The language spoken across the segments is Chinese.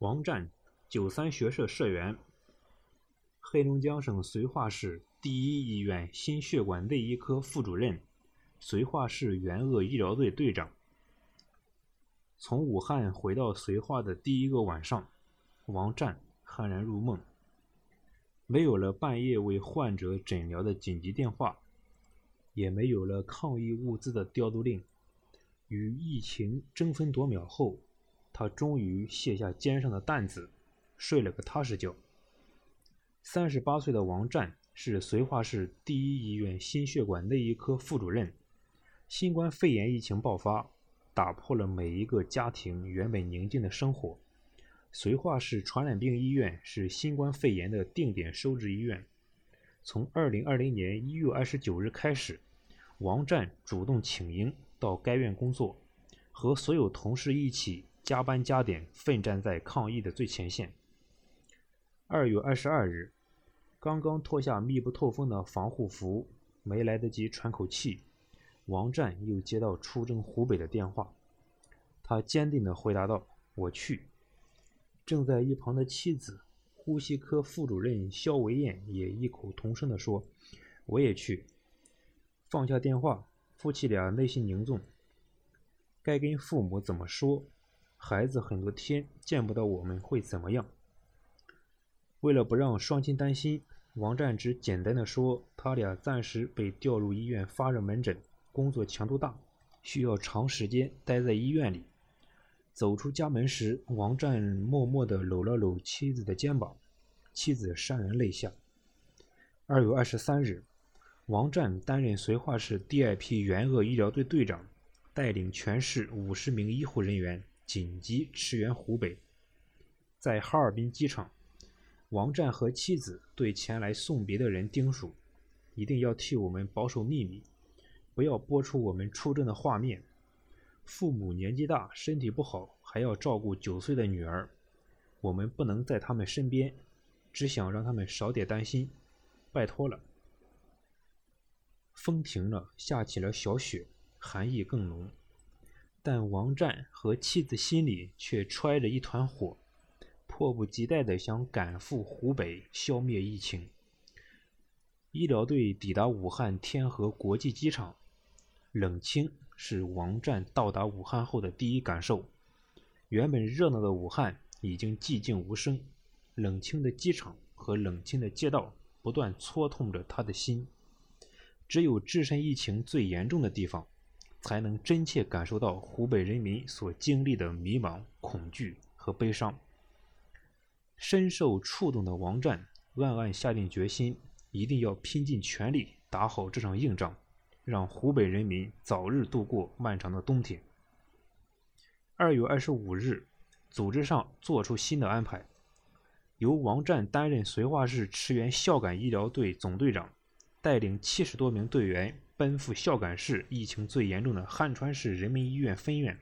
王占，九三学社社员，黑龙江省绥化市第一医院心血管内医科副主任，绥化市援鄂医疗队队长。从武汉回到绥化的第一个晚上，王占酣然入梦。没有了半夜为患者诊疗的紧急电话，也没有了抗疫物资的调度令。与疫情争分夺秒后。他终于卸下肩上的担子，睡了个踏实觉。三十八岁的王占是绥化市第一医院心血管内医科副主任。新冠肺炎疫情爆发，打破了每一个家庭原本宁静的生活。绥化市传染病医院是新冠肺炎的定点收治医院。从二零二零年一月二十九日开始，王占主动请缨到该院工作，和所有同事一起。加班加点，奋战在抗疫的最前线。二月二十二日，刚刚脱下密不透风的防护服，没来得及喘口气，王占又接到出征湖北的电话。他坚定地回答道：“我去。”正在一旁的妻子，呼吸科副主任肖维艳也异口同声地说：“我也去。”放下电话，夫妻俩内心凝重，该跟父母怎么说？孩子很多天见不到我们会怎么样？为了不让双亲担心，王占只简单的说，他俩暂时被调入医院发热门诊，工作强度大，需要长时间待在医院里。走出家门时，王占默默地搂了搂妻子的肩膀，妻子潸然泪下。二月二十三日，王占担任绥化市第二批援鄂医疗队队长，带领全市五十名医护人员。紧急驰援湖北，在哈尔滨机场，王战和妻子对前来送别的人叮嘱：“一定要替我们保守秘密，不要播出我们出征的画面。父母年纪大，身体不好，还要照顾九岁的女儿，我们不能在他们身边，只想让他们少点担心，拜托了。”风停了，下起了小雪，寒意更浓。但王占和妻子心里却揣着一团火，迫不及待地想赶赴湖北消灭疫情。医疗队抵达武汉天河国际机场，冷清是王占到达武汉后的第一感受。原本热闹的武汉已经寂静无声，冷清的机场和冷清的街道不断戳痛着他的心。只有置身疫情最严重的地方。才能真切感受到湖北人民所经历的迷茫、恐惧和悲伤。深受触动的王占暗暗下定决心，一定要拼尽全力打好这场硬仗，让湖北人民早日度过漫长的冬天。二月二十五日，组织上做出新的安排，由王占担任绥化市驰援孝感医疗队总队长，带领七十多名队员。奔赴孝感市疫情最严重的汉川市人民医院分院，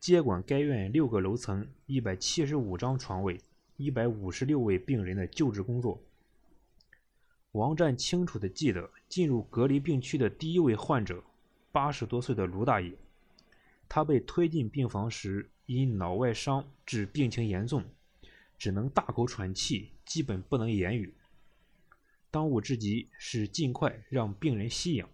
接管该院六个楼层、一百七十五张床位、一百五十六位病人的救治工作。王占清楚地记得，进入隔离病区的第一位患者，八十多岁的卢大爷。他被推进病房时，因脑外伤致病情严重，只能大口喘气，基本不能言语。当务之急是尽快让病人吸氧。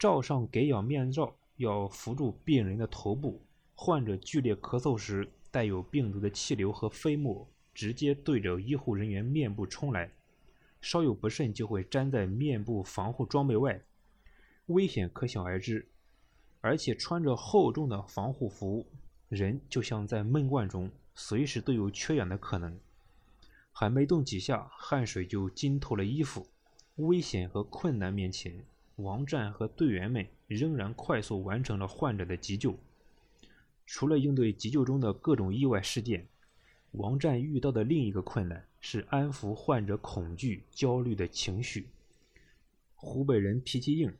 罩上给氧面罩，要扶住病人的头部。患者剧烈咳嗽时，带有病毒的气流和飞沫直接对着医护人员面部冲来，稍有不慎就会粘在面部防护装备外，危险可想而知。而且穿着厚重的防护服，人就像在闷罐中，随时都有缺氧的可能。还没动几下，汗水就浸透了衣服。危险和困难面前。王战和队员们仍然快速完成了患者的急救。除了应对急救中的各种意外事件，王战遇到的另一个困难是安抚患者恐惧、焦虑的情绪。湖北人脾气硬，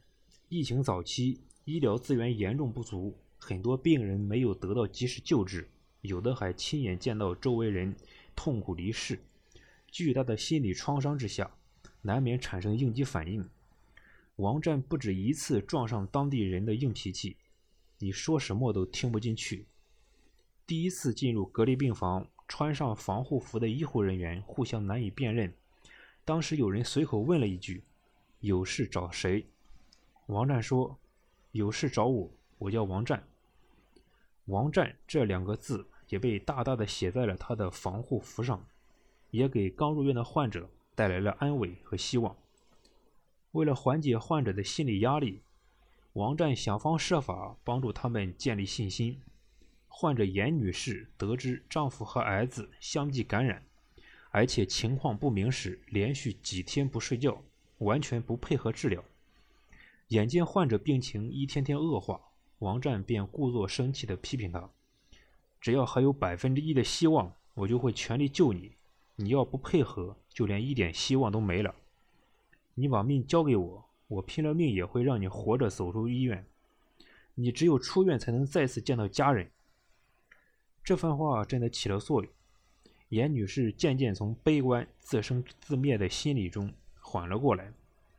疫情早期医疗资源严重不足，很多病人没有得到及时救治，有的还亲眼见到周围人痛苦离世。巨大的心理创伤之下，难免产生应激反应。王占不止一次撞上当地人的硬脾气，你说什么都听不进去。第一次进入隔离病房，穿上防护服的医护人员互相难以辨认。当时有人随口问了一句：“有事找谁？”王战说：“有事找我，我叫王战。”王战这两个字也被大大的写在了他的防护服上，也给刚入院的患者带来了安慰和希望。为了缓解患者的心理压力，王战想方设法帮助他们建立信心。患者严女士得知丈夫和儿子相继感染，而且情况不明时，连续几天不睡觉，完全不配合治疗。眼见患者病情一天天恶化，王战便故作生气地批评他：“只要还有百分之一的希望，我就会全力救你。你要不配合，就连一点希望都没了。你把命交给我，我拼了命也会让你活着走出医院。你只有出院，才能再次见到家人。”这番话真的起了作用，严女士渐渐从悲观、自生自灭的心理中缓了过来，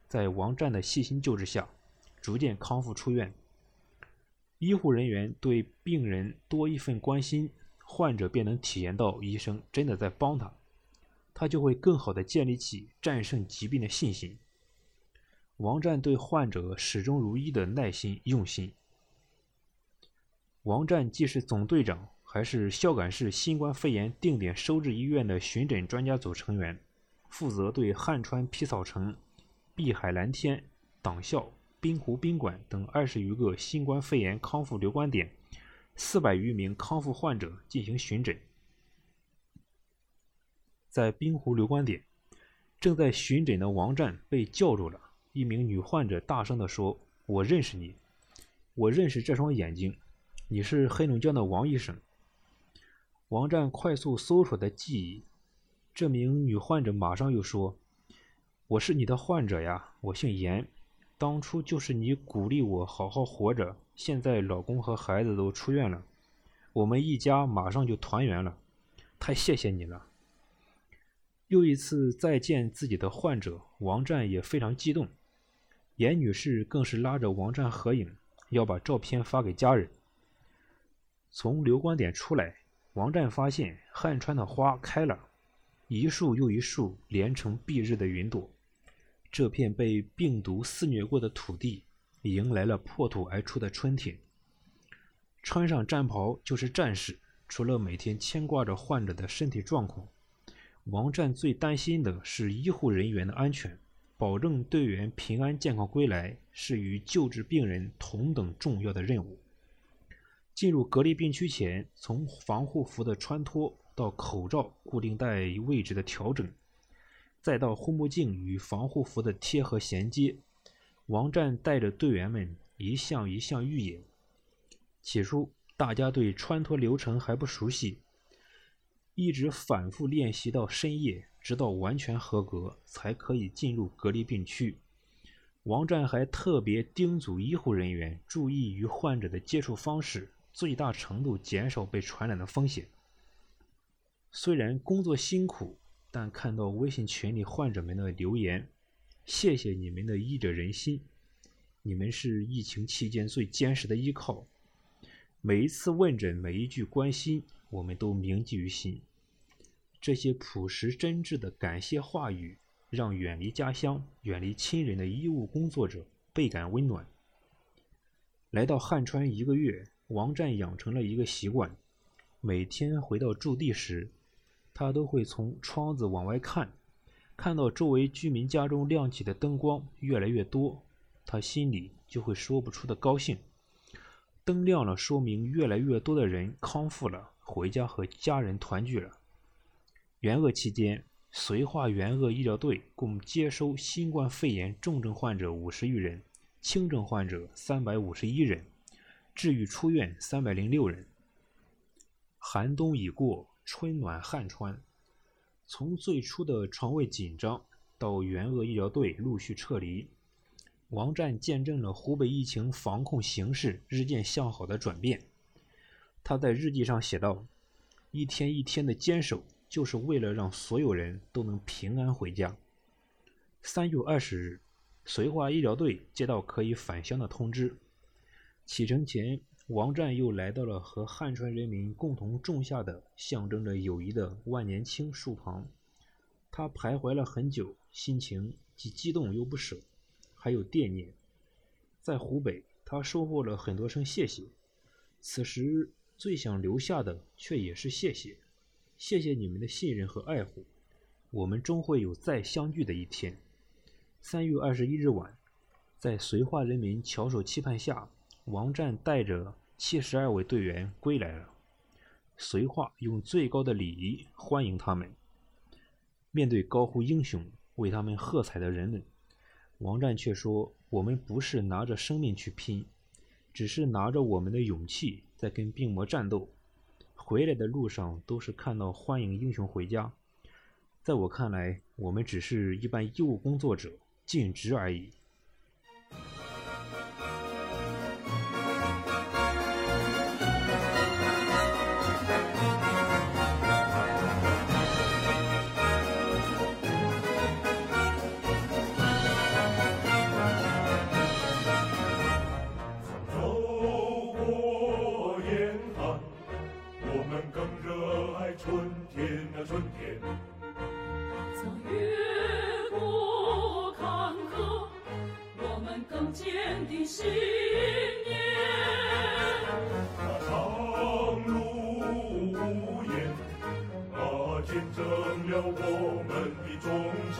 在王战的细心救治下，逐渐康复出院。医护人员对病人多一份关心，患者便能体验到医生真的在帮他，他就会更好的建立起战胜疾病的信心。王战对患者始终如一的耐心用心。王战既是总队长。还是孝感市新冠肺炎定点收治医院的巡诊专家组成员，负责对汉川皮草城、碧海蓝天、党校、滨湖宾馆等二十余个新冠肺炎康复留观点四百余名康复患者进行巡诊。在滨湖留观点，正在巡诊的王战被叫住了。一名女患者大声地说：“我认识你，我认识这双眼睛，你是黑龙江的王医生。”王战快速搜索的记忆，这名女患者马上又说：“我是你的患者呀，我姓严，当初就是你鼓励我好好活着，现在老公和孩子都出院了，我们一家马上就团圆了，太谢谢你了。”又一次再见自己的患者，王战也非常激动，严女士更是拉着王战合影，要把照片发给家人。从流光点出来。王战发现汉川的花开了，一束又一束连成蔽日的云朵。这片被病毒肆虐过的土地，迎来了破土而出的春天。穿上战袍就是战士，除了每天牵挂着患者的身体状况，王战最担心的是医护人员的安全。保证队员平安健康归来，是与救治病人同等重要的任务。进入隔离病区前，从防护服的穿脱到口罩固定带位置的调整，再到护目镜与防护服的贴合衔接，王战带着队员们一项一项预演。起初，大家对穿脱流程还不熟悉，一直反复练习到深夜，直到完全合格才可以进入隔离病区。王战还特别叮嘱医护人员注意与患者的接触方式。最大程度减少被传染的风险。虽然工作辛苦，但看到微信群里患者们的留言，谢谢你们的医者仁心，你们是疫情期间最坚实的依靠。每一次问诊，每一句关心，我们都铭记于心。这些朴实真挚的感谢话语，让远离家乡、远离亲人的医务工作者倍感温暖。来到汉川一个月。王战养成了一个习惯，每天回到驻地时，他都会从窗子往外看，看到周围居民家中亮起的灯光越来越多，他心里就会说不出的高兴。灯亮了，说明越来越多的人康复了，回家和家人团聚了。援鄂期间，绥化援鄂医疗队共接收新冠肺炎重症患者五十余人，轻症患者三百五十一人。治愈出院三百零六人。寒冬已过，春暖汉川。从最初的床位紧张，到援鄂医疗队陆续撤离，王战见证了湖北疫情防控形势日渐向好的转变。他在日记上写道：“一天一天的坚守，就是为了让所有人都能平安回家。”三月二十日，绥化医疗队接到可以返乡的通知。启程前，王战又来到了和汉川人民共同种下的象征着友谊的万年青树旁。他徘徊了很久，心情既激动又不舍，还有惦念。在湖北，他收获了很多声谢谢。此时最想留下的，却也是谢谢，谢谢你们的信任和爱护。我们终会有再相聚的一天。三月二十一日晚，在绥化人民翘首期盼下，王战带着七十二位队员归来了。绥化用最高的礼仪欢迎他们。面对高呼英雄、为他们喝彩的人们，王战却说：“我们不是拿着生命去拼，只是拿着我们的勇气在跟病魔战斗。回来的路上都是看到欢迎英雄回家。在我看来，我们只是一般医务工作者，尽职而已。”信念，它长，见证了我们的忠诚。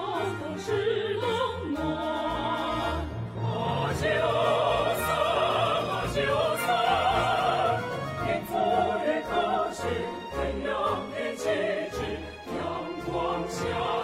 Oh.